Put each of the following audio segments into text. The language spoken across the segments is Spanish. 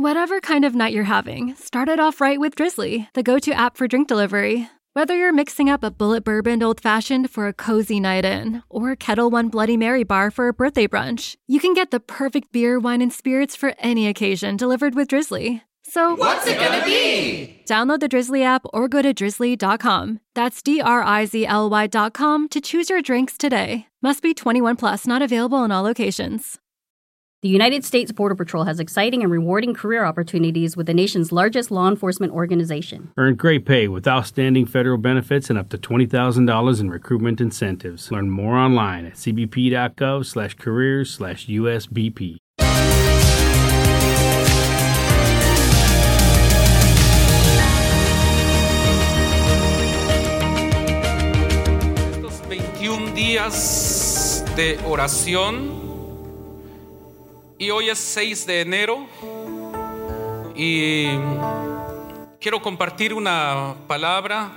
Whatever kind of night you're having, start it off right with Drizzly, the go to app for drink delivery. Whether you're mixing up a bullet bourbon old fashioned for a cozy night in, or a Kettle One Bloody Mary bar for a birthday brunch, you can get the perfect beer, wine, and spirits for any occasion delivered with Drizzly. So, what's it gonna be? Download the Drizzly app or go to drizzly.com. That's D R I Z L Y.com to choose your drinks today. Must be 21 plus, not available in all locations. The United States Border Patrol has exciting and rewarding career opportunities with the nation's largest law enforcement organization. Earn great pay with outstanding federal benefits and up to $20,000 in recruitment incentives. Learn more online at cbp.gov slash careers slash USBP. Estos 21 días de oración y hoy es 6 de enero y quiero compartir una palabra.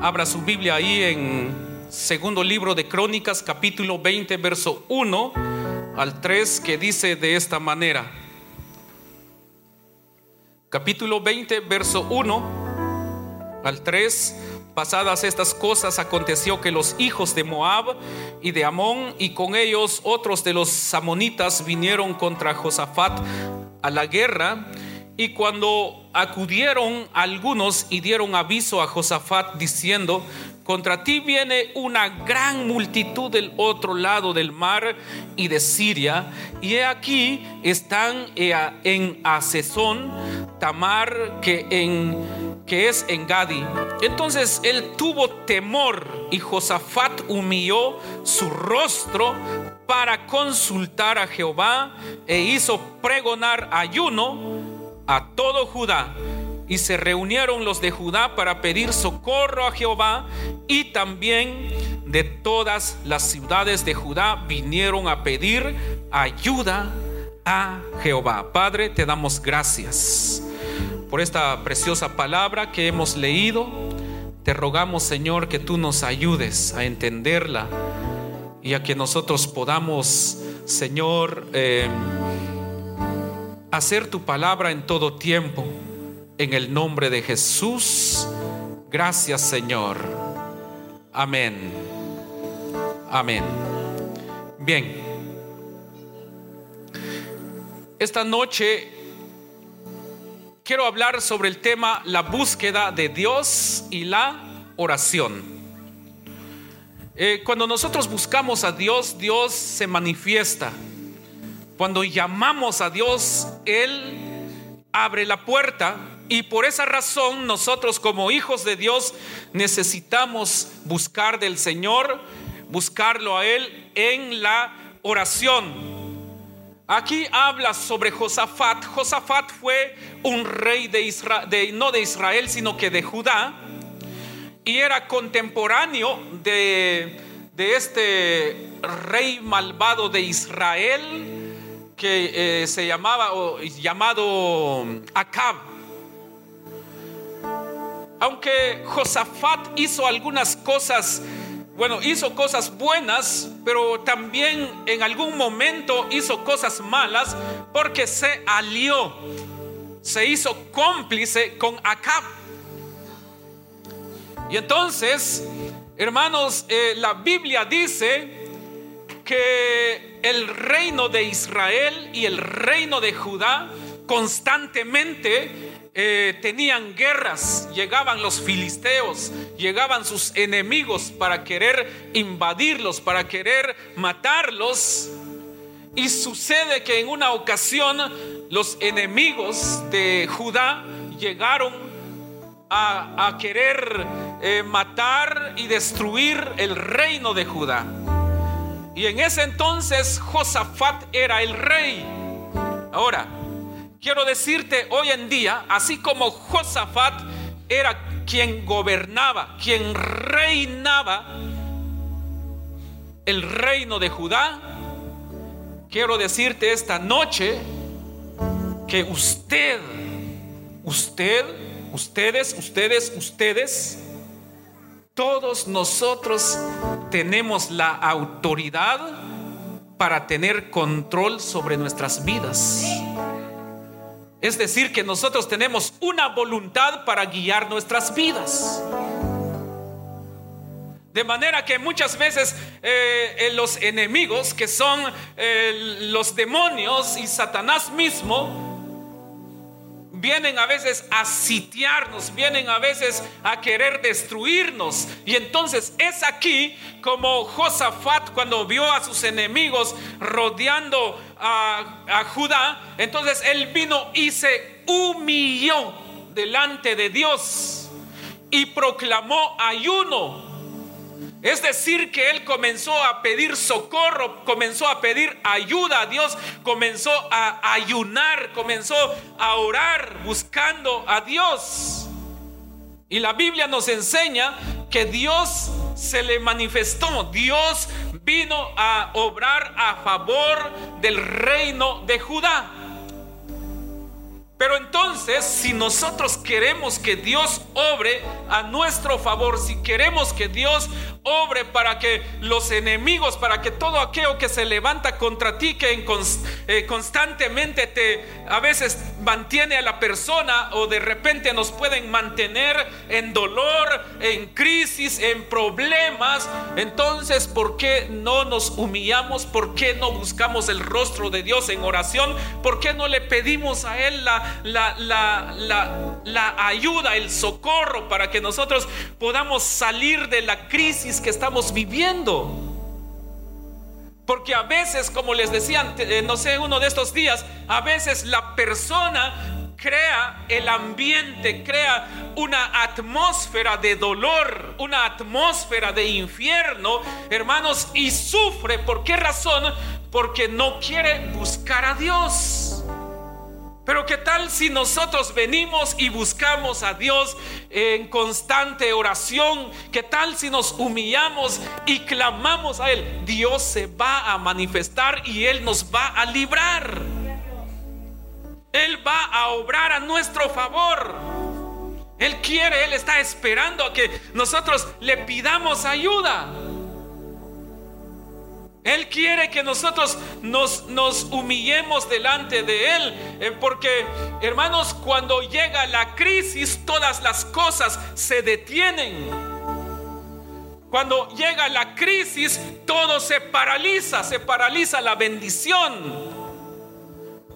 Abra su Biblia ahí en segundo libro de Crónicas, capítulo 20, verso 1 al 3, que dice de esta manera. Capítulo 20, verso 1 al 3. Pasadas estas cosas aconteció que los hijos de Moab y de Amón y con ellos otros de los amonitas vinieron contra Josafat a la guerra. Y cuando acudieron algunos y dieron aviso a Josafat diciendo, contra ti viene una gran multitud del otro lado del mar y de Siria, y he aquí están en Asesón, Tamar, que en que es en Gadi. Entonces él tuvo temor y Josafat humilló su rostro para consultar a Jehová e hizo pregonar ayuno a todo Judá. Y se reunieron los de Judá para pedir socorro a Jehová y también de todas las ciudades de Judá vinieron a pedir ayuda a Jehová. Padre, te damos gracias por esta preciosa palabra que hemos leído. Te rogamos, Señor, que tú nos ayudes a entenderla y a que nosotros podamos, Señor, eh, hacer tu palabra en todo tiempo. En el nombre de Jesús. Gracias, Señor. Amén. Amén. Bien. Esta noche quiero hablar sobre el tema la búsqueda de Dios y la oración. Eh, cuando nosotros buscamos a Dios, Dios se manifiesta. Cuando llamamos a Dios, Él abre la puerta y por esa razón nosotros como hijos de Dios necesitamos buscar del Señor, buscarlo a Él en la oración. Aquí habla sobre Josafat. Josafat fue un rey de Israel, no de Israel, sino que de Judá. Y era contemporáneo de, de este rey malvado de Israel que eh, se llamaba o, llamado Acab. Aunque Josafat hizo algunas cosas bueno, hizo cosas buenas, pero también en algún momento hizo cosas malas porque se alió, se hizo cómplice con Acab. Y entonces, hermanos, eh, la Biblia dice que el reino de Israel y el reino de Judá constantemente eh, tenían guerras, llegaban los filisteos, llegaban sus enemigos para querer invadirlos, para querer matarlos. Y sucede que en una ocasión los enemigos de Judá llegaron a, querer eh, matar y destruir el reino de Judá. Y en ese entonces Josafat era el rey. Ahora, quiero decirte hoy en día, así como Josafat era quien gobernaba, quien reinaba el reino de Judá, quiero decirte esta noche que usted, usted, ustedes, ustedes, ustedes, todos nosotros tenemos la autoridad para tener control sobre nuestras vidas. Es decir, que nosotros tenemos una voluntad para guiar nuestras vidas. De manera que muchas veces eh, eh, los enemigos, que son eh, los demonios y Satanás mismo, vienen a veces a sitiarnos, vienen a veces a querer destruirnos. Y entonces es aquí como Josafat cuando vio a sus enemigos rodeando a, a Judá, entonces él vino y se humilló delante de Dios y proclamó ayuno es decir, que él comenzó a pedir socorro, comenzó a pedir ayuda a Dios, comenzó a ayunar, comenzó a orar buscando a Dios. Y la Biblia nos enseña que Dios se le manifestó, Dios vino a obrar a favor del reino de Judá. Pero entonces, si nosotros queremos que Dios obre a nuestro favor, si queremos que Dios obre para que los enemigos, para que todo aquello que se levanta contra ti, que eh, constantemente te a veces mantiene a la persona o de repente nos pueden mantener en dolor, en crisis, en problemas, entonces, ¿por qué no nos humillamos? ¿Por qué no buscamos el rostro de Dios en oración? ¿Por qué no le pedimos a Él la la, la, ayuda, el socorro para que nosotros podamos salir de la crisis que estamos viviendo. Porque a veces, como les decía, eh, no sé, uno de estos días, a veces la persona crea el ambiente, crea una atmósfera de dolor, una atmósfera de infierno, hermanos, y sufre. ¿Por qué razón? Porque no quiere buscar a Dios. Pero ¿qué tal si nosotros venimos y buscamos a Dios en constante oración? ¿Qué tal si nos humillamos y clamamos a Él? Dios se va a manifestar y Él nos va a librar. Él va a obrar a nuestro favor. Él quiere, Él está esperando a que nosotros le pidamos ayuda. Él quiere que nosotros nos, humillemos delante de Él. Eh, porque, hermanos, cuando llega la crisis, todas las cosas se detienen. Cuando llega la crisis, todo se paraliza, se paraliza la bendición.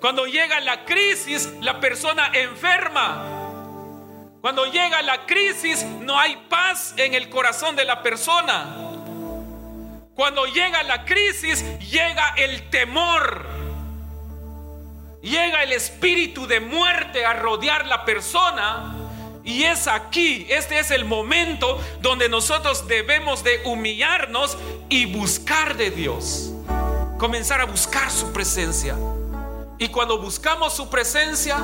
Cuando llega la crisis, la persona enferma. Cuando llega la crisis, no hay paz en el corazón de la persona. Cuando llega la crisis, llega el temor. Llega el espíritu de muerte a rodear la persona. Y es aquí, este es el momento donde nosotros debemos de humillarnos y buscar de Dios. Comenzar a buscar su presencia. Y cuando buscamos su presencia,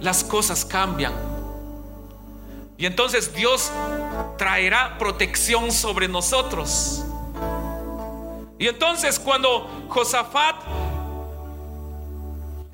las cosas cambian. Y entonces Dios traerá protección sobre nosotros. Y entonces cuando Josafat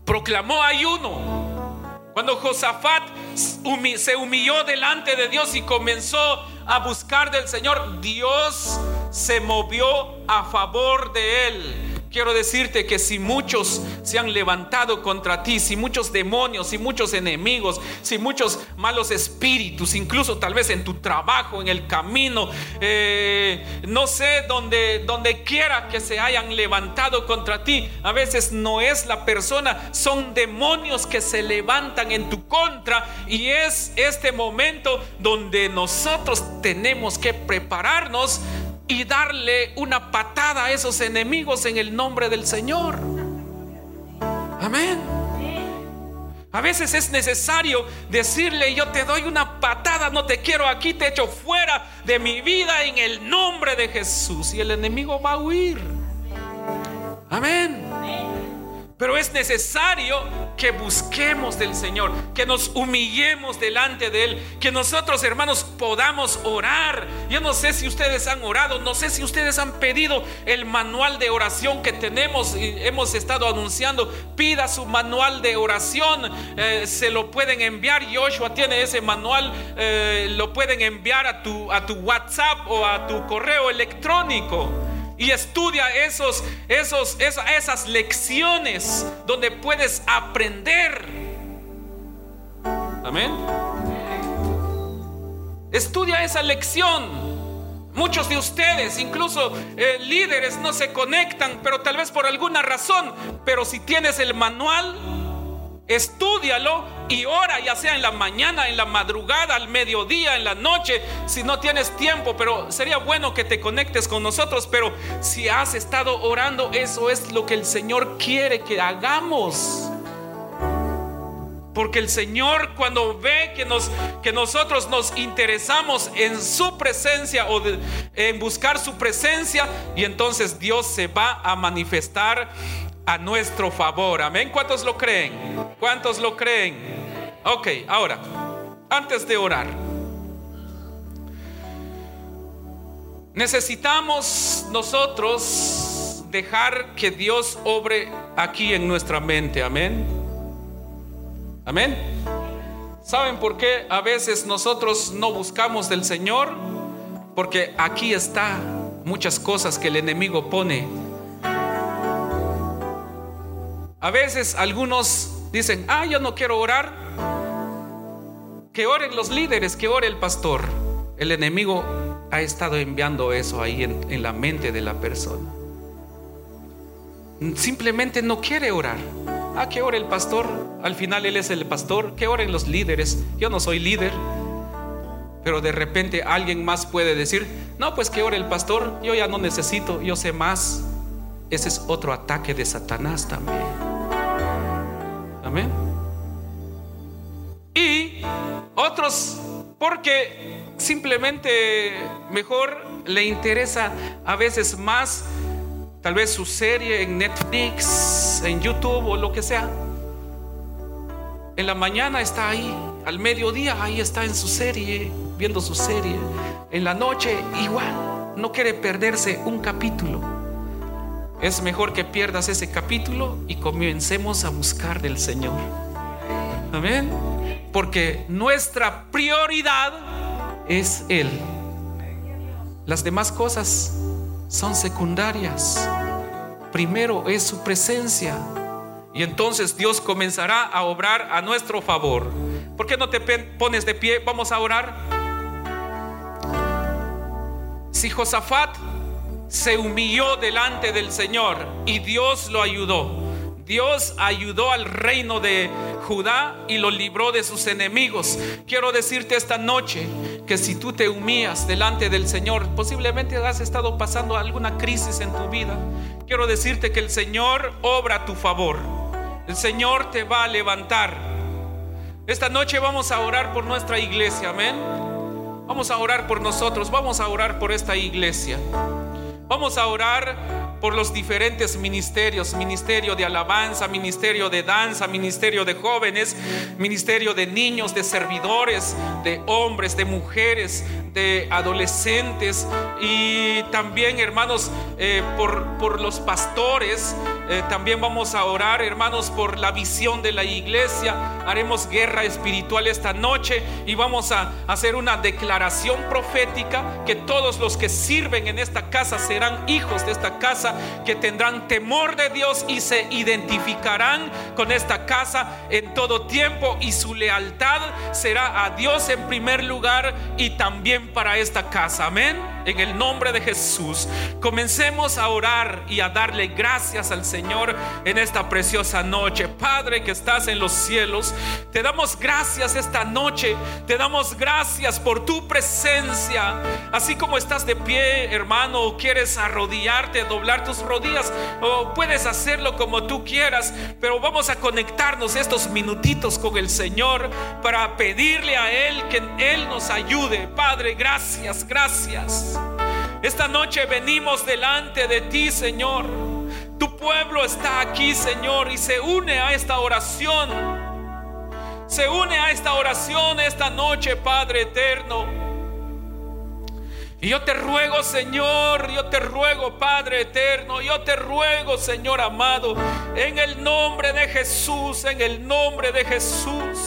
proclamó ayuno, cuando Josafat se humilló delante de Dios y comenzó a buscar del Señor, Dios se movió a favor de él. Quiero decirte que si muchos se han levantado contra ti, si muchos demonios, si muchos enemigos, si muchos malos espíritus, incluso tal vez en tu trabajo, en el camino, eh, no sé, donde, donde quiera que se hayan levantado contra ti, a veces no es la persona, son demonios que se levantan en tu contra y es este momento donde nosotros tenemos que prepararnos y darle una patada a esos enemigos en el nombre del Señor. Amén. A veces es necesario decirle, yo te doy una patada, no te quiero aquí, te echo fuera de mi vida en el nombre de Jesús. Y el enemigo va a huir. Amén. Pero es necesario que busquemos del Señor, que nos humillemos delante de Él, que nosotros hermanos podamos orar. Yo no sé si ustedes han orado, no sé si ustedes han pedido el manual de oración que tenemos y hemos estado anunciando. Pida su manual de oración, eh, se lo pueden enviar. Joshua tiene ese manual, eh, lo pueden enviar a tu, a tu WhatsApp o a tu correo electrónico. Y estudia esos, esos, esas lecciones donde puedes aprender. Amén. Estudia esa lección. Muchos de ustedes, incluso eh, líderes, no se conectan, pero tal vez por alguna razón. Pero si tienes el manual, Estúdialo y ora, ya sea en la mañana, en la madrugada, al mediodía, en la noche, si no tienes tiempo, pero sería bueno que te conectes con nosotros, pero si has estado orando, eso es lo que el Señor quiere que hagamos. Porque el Señor cuando ve que, nos, que nosotros nos interesamos en su presencia o en buscar su presencia, y entonces Dios se va a manifestar a nuestro favor. Amén. ¿Cuántos lo creen? ¿Cuántos lo creen? Ok, ahora, antes de orar, necesitamos nosotros dejar que Dios obre aquí en nuestra mente. Amén. Amén. ¿Saben por qué a veces nosotros no buscamos del Señor? Porque aquí está muchas cosas que el enemigo pone a veces algunos dicen, ah, yo no quiero orar. Que oren los líderes, que ore el pastor. El enemigo ha estado enviando eso ahí en, la mente de la persona. Simplemente no quiere orar. Ah, que ore el pastor. Al final él es el pastor. Que oren los líderes. Yo no soy líder. Pero de repente alguien más puede decir, no, pues que ore el pastor. Yo ya no necesito, yo sé más. Ese es otro ataque de Satanás también. Amén. Y otros porque simplemente mejor le interesa a veces más tal vez su serie en Netflix, en YouTube o lo que sea. En la mañana está ahí, al mediodía ahí está en su serie, viendo su serie. En la noche igual, no quiere perderse un capítulo. Es mejor que pierdas ese capítulo y comencemos a buscar del Señor. Amén. Porque nuestra prioridad es Él. Las demás cosas son secundarias. Primero es su presencia. Y entonces Dios comenzará a obrar a nuestro favor. ¿Por qué no te pones de pie? Vamos a orar. Si Josafat se humilló delante del Señor y Dios lo ayudó. Dios ayudó al reino de Judá y lo libró de sus enemigos. Quiero decirte esta noche que si tú te humillas delante del Señor, posiblemente has estado pasando alguna crisis en tu vida. Quiero decirte que el Señor obra a tu favor. El Señor te va a levantar. Esta noche vamos a orar por nuestra iglesia, amén. Vamos a orar por nosotros, vamos a orar por esta iglesia. Vamos a orar por los diferentes ministerios, ministerio de alabanza, ministerio de danza, ministerio de jóvenes, ministerio de niños, de servidores, de hombres, de mujeres, de adolescentes y también hermanos eh, por, por, los pastores. Eh, también vamos a orar hermanos por la visión de la iglesia. Haremos guerra espiritual esta noche y vamos a hacer una declaración profética que todos los que sirven en esta casa serán hijos de esta que tendrán temor de Dios y se identificarán con esta casa en todo tiempo y su lealtad será a Dios en primer lugar y también para esta casa. Amén en el nombre de Jesús. Comencemos a orar y a darle gracias al Señor en esta preciosa noche. Padre que estás en los cielos, te damos gracias esta noche. Te damos gracias por tu presencia. Así como estás de pie, hermano, o quieres arrodillarte, doblar tus rodillas, o puedes hacerlo como tú quieras, pero vamos a conectarnos estos minutitos con el Señor para pedirle a Él que Él nos ayude. Padre, gracias, gracias. Esta noche venimos delante de ti, Señor. Tu pueblo está aquí, Señor, y se une a esta oración. Se une a esta oración esta noche, Padre eterno. Y yo te ruego, Señor, yo te ruego, Padre eterno, yo te ruego, Señor amado, en el nombre de Jesús, en el nombre de Jesús,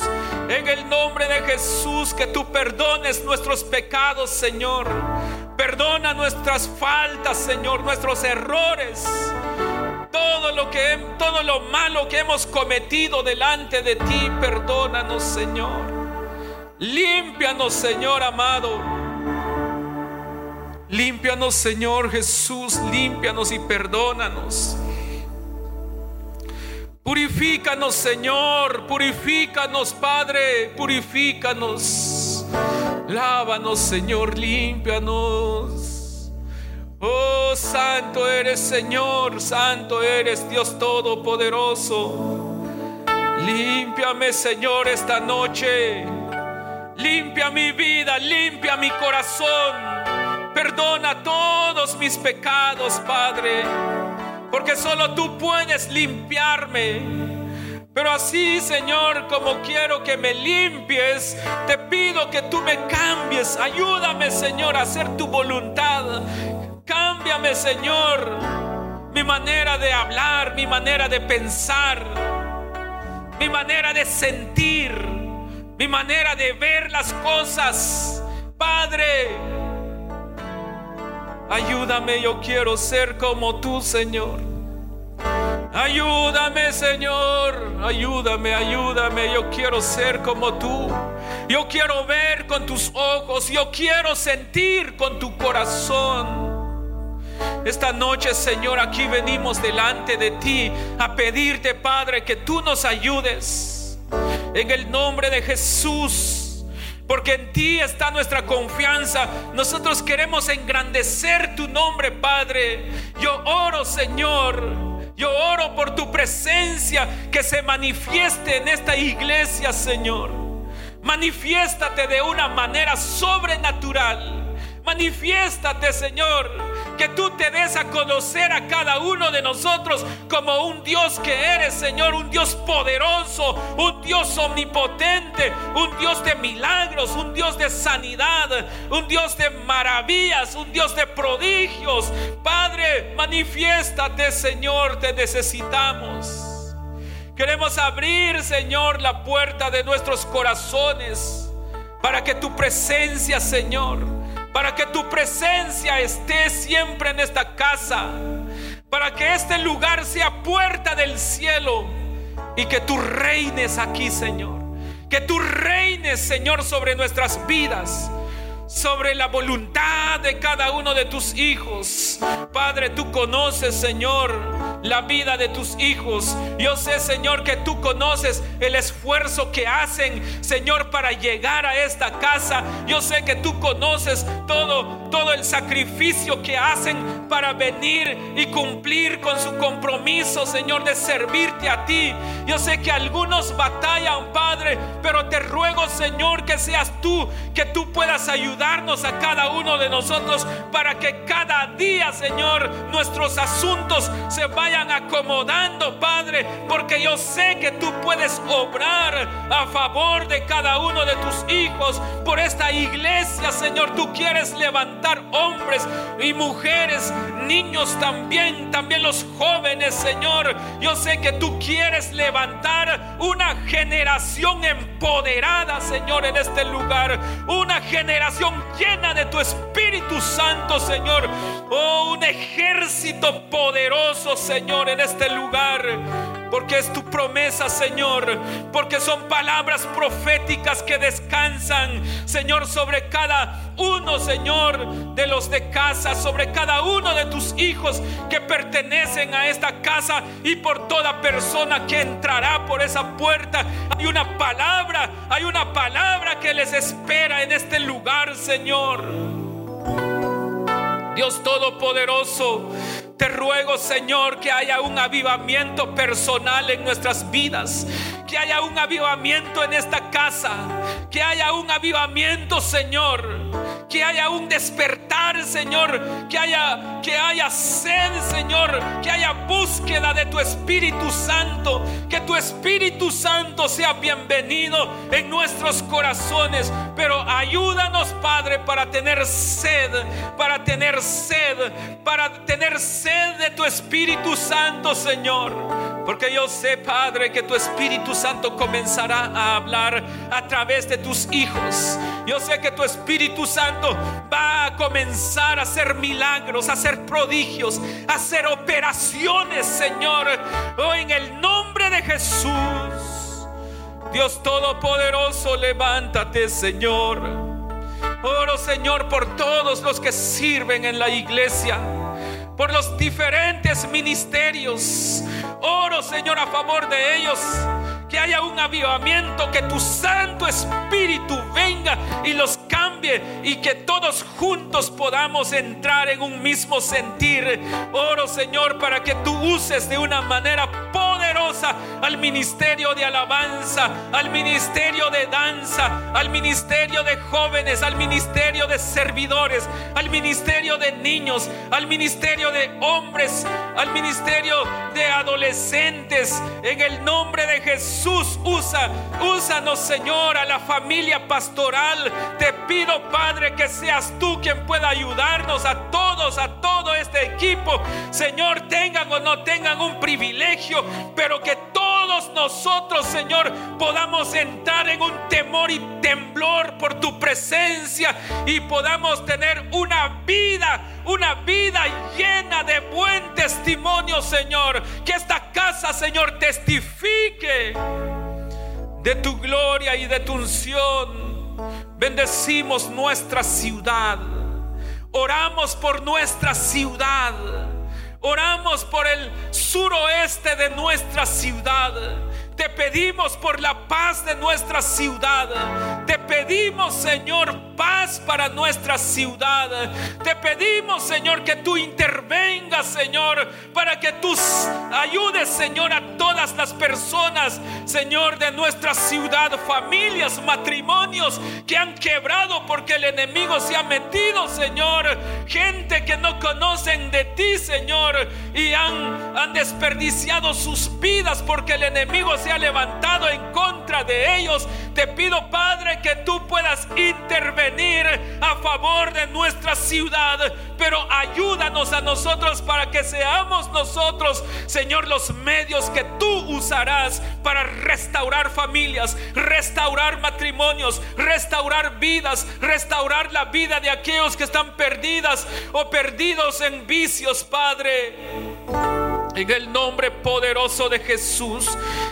en el nombre de Jesús, que tú perdones nuestros pecados, Señor Perdona nuestras faltas, Señor, nuestros errores. Todo lo que todo lo malo que hemos cometido delante de ti, perdónanos, Señor. Límpianos, Señor amado. Límpianos, Señor Jesús, límpianos y perdónanos. Purifícanos, Señor, purifícanos, Padre, purifícanos. Lávanos, Señor, límpianos. Oh, santo eres, Señor, santo eres, Dios Todopoderoso. Límpiame, Señor, esta noche. Limpia mi vida, limpia mi corazón. Perdona todos mis pecados, Padre. Porque solo tú puedes limpiarme. Pero así, Señor, como quiero que me limpies, te pido que tú me cambies. Ayúdame, Señor, a hacer tu voluntad. Cámbiame, Señor, mi manera de hablar, mi manera de pensar, mi manera de sentir mi manera de ver las cosas. Padre, ayúdame, yo quiero ser como tú, Señor. Ayúdame, Señor. Ayúdame, ayúdame. Yo quiero ser como tú. Yo quiero ver con tus ojos. Yo quiero sentir con tu corazón. Esta noche, Señor, aquí venimos delante de ti a pedirte, Padre, que tú nos ayudes en el nombre de Jesús. Porque en ti está nuestra confianza. Nosotros queremos engrandecer tu nombre, Padre. Yo oro, Señor. Yo oro por tu presencia que se manifieste en esta iglesia, Señor. Manifiéstate de una manera sobrenatural. Manifiéstate, Señor que tú te des a conocer a cada uno de nosotros como un Dios que eres, Señor, un Dios poderoso, un Dios omnipotente, un Dios de milagros, un Dios de sanidad, un Dios de maravillas, un Dios de prodigios. Padre, manifiéstate, Señor, te necesitamos. Queremos abrir, Señor, la puerta de nuestros corazones para que tu presencia, Señor, para que tu presencia esté siempre en esta casa, para que este lugar sea puerta del cielo y que tú reines aquí, Señor. Que tú reines, Señor, sobre nuestras vidas sobre la voluntad de cada uno de tus hijos. Padre, tú conoces, Señor, la vida de tus hijos. Yo sé, Señor, que tú conoces el esfuerzo que hacen, Señor, para llegar a esta casa. Yo sé que tú conoces todo, todo el sacrificio que hacen para venir y cumplir con su compromiso, Señor, de servirte a ti. Yo sé que algunos batallan, Padre, pero te ruego, Señor, que seas tú, que tú puedas ayudar darnos a cada uno de nosotros para que cada día, Señor, nuestros asuntos se vayan acomodando, Padre, porque yo sé que tú puedes obrar a favor de cada uno de tus hijos por esta iglesia, Señor. Tú quieres levantar hombres y mujeres, niños también, también los jóvenes, Señor. Yo sé que tú quieres levantar una generación empoderada, Señor, en este lugar. Una generación llena de tu Espíritu Santo, Señor. Oh, un ejército poderoso, Señor, en este lugar. Porque es tu promesa, Señor. Porque son palabras proféticas que descansan, Señor, sobre cada uno, Señor, de los de casa, sobre cada uno de tus hijos que pertenecen a esta casa y por toda persona que entrará por esa puerta. Hay una palabra, hay una palabra que les espera en este lugar, Señor. Dios Todopoderoso, te ruego, Señor, que haya un avivamiento personal en nuestras vidas, que haya un avivamiento en esta casa, que haya un avivamiento, Señor que haya un despertar, Señor, que haya que haya sed, Señor, que haya búsqueda de tu Espíritu Santo, que tu Espíritu Santo sea bienvenido en nuestros corazones, pero ayúdanos, Padre, para tener sed, para tener sed, para tener sed de tu Espíritu Santo, Señor Porque yo sé, Padre, que tu Espíritu Santo comenzará a hablar a través de tus hijos. Yo sé que tu Espíritu Santo va a comenzar a hacer milagros, a hacer prodigios, a hacer operaciones, Señor. Oh, en el nombre de Jesús. Dios Todopoderoso, levántate, Señor. Oro, Señor, por todos los que sirven en la iglesia por los diferentes ministerios. Oro, Señor, a favor de ellos. Que haya un avivamiento, que tu Santo Espíritu venga y los y que todos juntos podamos entrar en un mismo sentir. Oro, Señor, para que tú uses de una manera poderosa al ministerio de alabanza, al ministerio de danza, al ministerio de jóvenes, al ministerio de servidores, al ministerio de niños, al ministerio de hombres, al ministerio de adolescentes. En el nombre de Jesús, usa, úsanos, Señor, a la familia pastoral. Te pido, Padre, que seas tú quien pueda ayudarnos a todos, a todo este equipo. Señor, tengan o no tengan un privilegio, pero que todos nosotros, Señor, podamos entrar en un temor y temblor por tu presencia y podamos tener una vida, una vida llena de buen testimonio, Señor. Que esta casa, Señor, testifique de tu gloria y de tu unción. Bendecimos nuestra ciudad. Oramos por nuestra ciudad. Oramos por el suroeste de nuestra ciudad. Te pedimos por la paz de nuestra ciudad. Te pedimos, Señor, paz para nuestra ciudad. Te pedimos, Señor, que tú intervengas, Señor, para que tú ayudes, Señor, a todas las personas, Señor, de nuestra ciudad, familias, matrimonios que han quebrado porque el enemigo se ha metido, Señor. Gente que no conocen de ti, Señor, y han, han desperdiciado sus vidas porque el enemigo se levantado en contra de ellos. Te pido, Padre, que tú puedas intervenir a favor de nuestra ciudad, pero ayúdanos a nosotros para que seamos nosotros, Señor, los medios que tú usarás para restaurar familias, restaurar matrimonios, restaurar vidas, restaurar la vida de aquellos que están perdidas o perdidos en vicios, Padre. En el nombre poderoso de Jesús.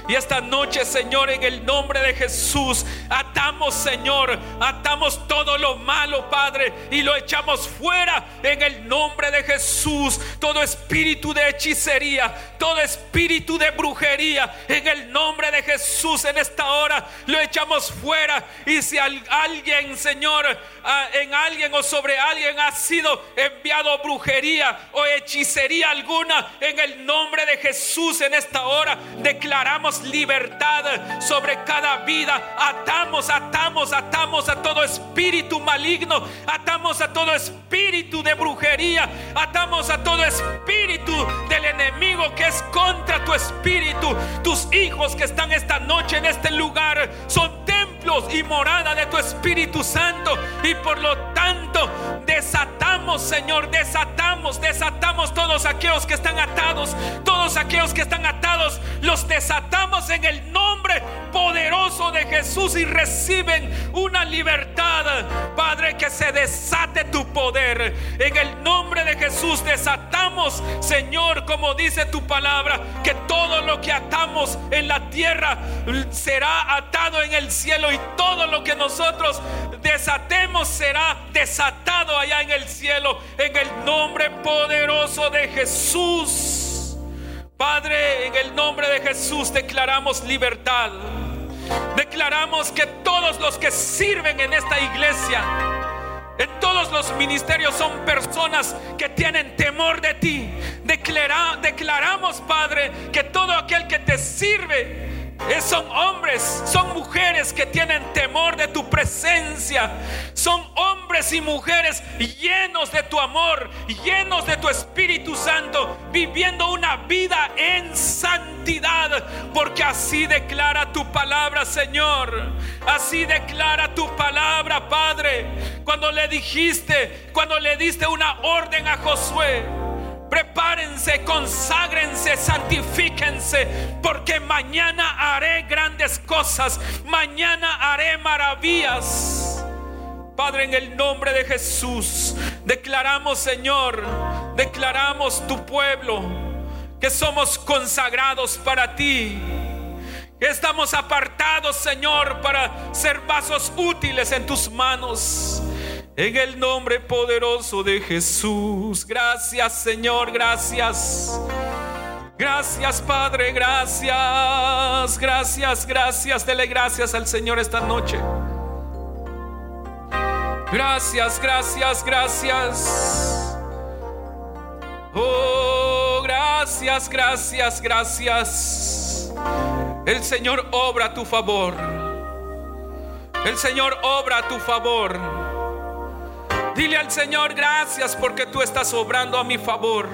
Y esta noche, Señor, en el nombre de Jesús, atamos, Señor, atamos todo lo malo, Padre, y lo echamos fuera en el nombre de Jesús. Todo espíritu de hechicería, todo espíritu de brujería, en el nombre de Jesús, en esta hora, lo echamos fuera. Y si alguien, Señor, en alguien o sobre alguien ha sido enviado brujería o hechicería alguna, en el nombre de Jesús en esta hora declaramos libertad sobre cada vida. Atamos, atamos, atamos a todo espíritu maligno. Atamos a todo espíritu de brujería. Atamos a todo espíritu del enemigo que es contra tu espíritu. Tus hijos que están esta noche en este lugar son y morada de tu Espíritu Santo. Y por lo tanto desatamos, Señor, desatamos, desatamos todos aquellos que están atados todos aquellos que están atados, los desatamos en el nombre poderoso de Jesús y reciben una libertad. Padre, que se desate tu poder. En el nombre de Jesús desatamos, Señor, como dice tu palabra, que todo lo que atamos en la tierra será atado en el cielo y todo lo que nosotros desatemos será desatado allá en el cielo. En el nombre poderoso de Jesús. Padre, en el nombre de Jesús declaramos libertad. Declaramos que todos los que sirven en esta iglesia, en todos los ministerios son personas que tienen temor de ti. declaramos, Padre, que todo aquel que te sirve son hombres, son mujeres que tienen temor de tu presencia. Son hombres y mujeres llenos de tu amor, llenos de tu Espíritu Santo, viviendo una vida en santidad. Porque así declara tu palabra, Señor. Así declara tu palabra, Padre. Cuando le dijiste, cuando le diste una orden a Josué Prepárense, conságrense, santifíquense, porque mañana haré grandes cosas, mañana haré maravillas. Padre, en el nombre de Jesús, declaramos, Señor, declaramos tu pueblo, que somos consagrados para ti. Que estamos apartados, Señor, para ser vasos útiles en tus manos. En el nombre poderoso de Jesús. Gracias Señor, gracias. Gracias Padre, gracias. Gracias, gracias. Dele gracias al Señor esta noche. Gracias, gracias, gracias. Oh, gracias, gracias, gracias. El Señor obra tu favor. El Señor obra tu favor. Dile al Señor gracias porque tú estás obrando a mi favor.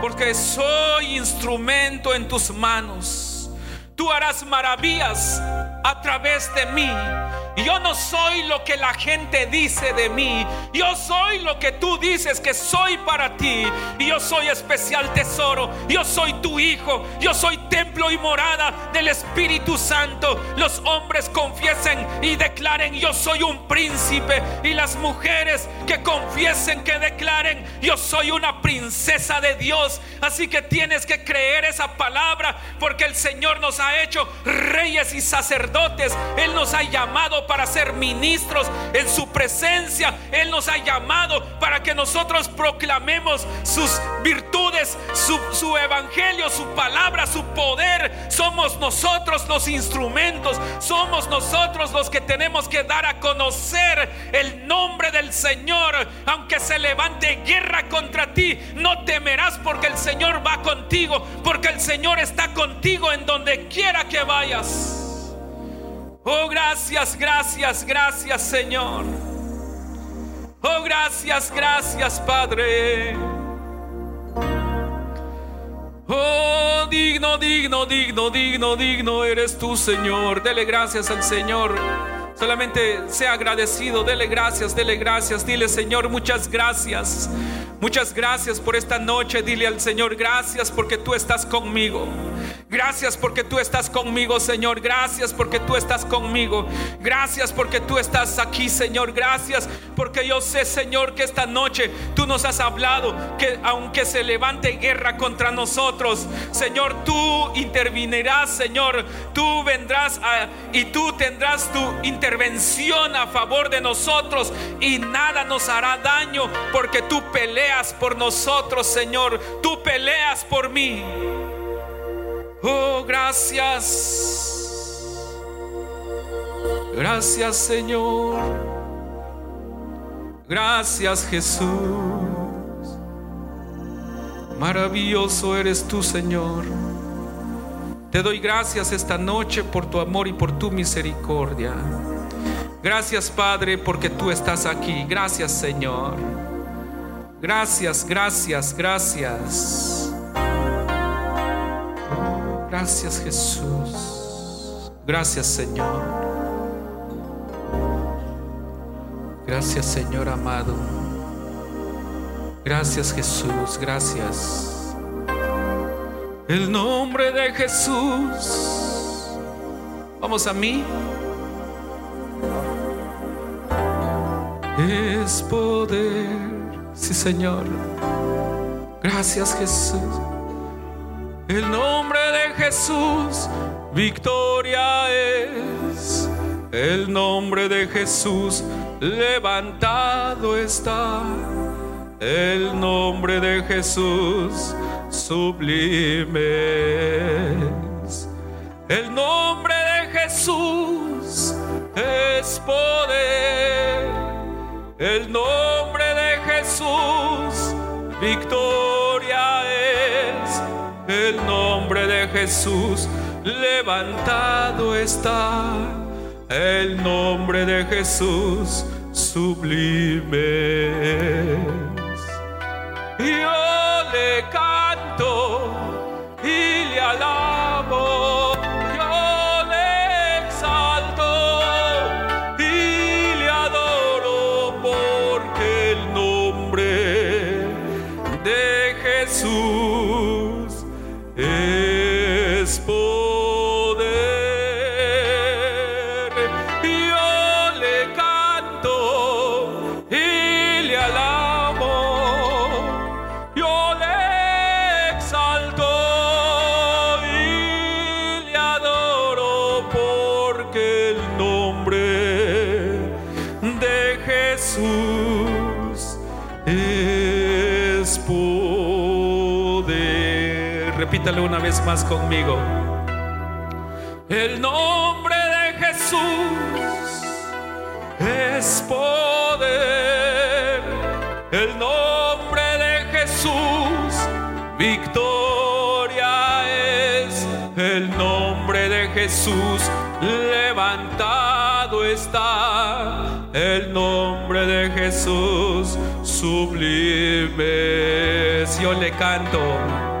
Porque soy instrumento en tus manos. Tú harás maravillas a través de mí. Yo no soy lo que la gente dice de mí. Yo soy lo que tú dices que soy para ti. Yo soy especial tesoro. Yo soy tu hijo. Yo soy templo y morada del Espíritu Santo. Los hombres confiesen y declaren, yo soy un príncipe. Y las mujeres que confiesen, que declaren, yo soy una princesa de Dios. Así que tienes que creer esa palabra porque el Señor nos ha hecho reyes y sacerdotes. Él nos ha llamado para ser ministros en su presencia. Él nos ha llamado para que nosotros proclamemos sus virtudes, su, su evangelio, su palabra, su poder. Somos nosotros los instrumentos. Somos nosotros los que tenemos que dar a conocer el nombre del Señor. Aunque se levante guerra contra ti, no temerás porque el Señor va contigo. Porque el Señor está contigo en donde quiera que vayas. Oh, gracias, gracias, gracias Señor. Oh, gracias, gracias Padre. Oh, digno, digno, digno, digno, digno eres tú Señor. Dele gracias al Señor. Solamente sea agradecido, dele gracias, dele gracias. Dile Señor, muchas gracias. Muchas gracias por esta noche. Dile al Señor, gracias porque tú estás conmigo. Gracias porque tú estás conmigo, Señor. Gracias porque tú estás conmigo. Gracias porque tú estás aquí, Señor. Gracias porque yo sé, Señor, que esta noche tú nos has hablado que aunque se levante guerra contra nosotros, Señor, tú intervinirás, Señor. Tú vendrás y tú tendrás tu intervención a favor de nosotros y nada nos hará daño porque tú peleas por nosotros, Señor. Tú peleas por mí. Oh, gracias. Gracias Señor. Gracias Jesús. Maravilloso eres tú Señor. Te doy gracias esta noche por tu amor y por tu misericordia. Gracias Padre porque tú estás aquí. Gracias Señor. Gracias, gracias, gracias. Gracias Jesús. Gracias Señor. Gracias Señor amado. Gracias Jesús. Gracias. El nombre de Jesús. Vamos a mí. Es poder. Sí Señor. Gracias Jesús. El nombre de Jesús, victoria es. El nombre de Jesús, levantado está. El nombre de Jesús, sublime es. El nombre de Jesús es poder. El nombre de Jesús, victoria Jesús levantado está. El nombre de Jesús sublime. Yo le canto y le alabo. Poder. Repítale una vez más conmigo. El nombre de Jesús es poder. El nombre de Jesús, victoria es. El nombre de Jesús, levantado está. El nombre de Jesús, sublime. Si yo le canto.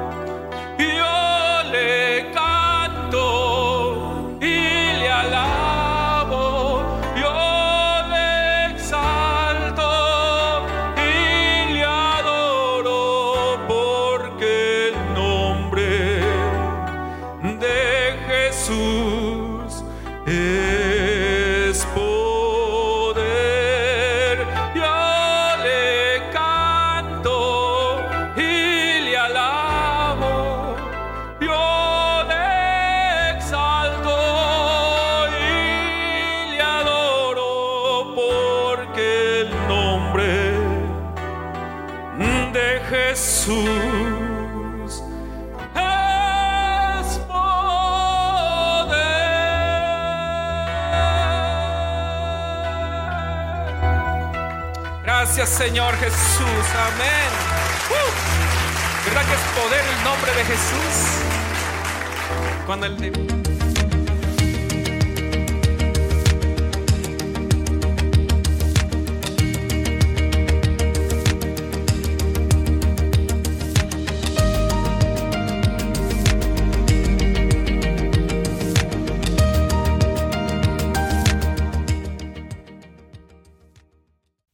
Cuando el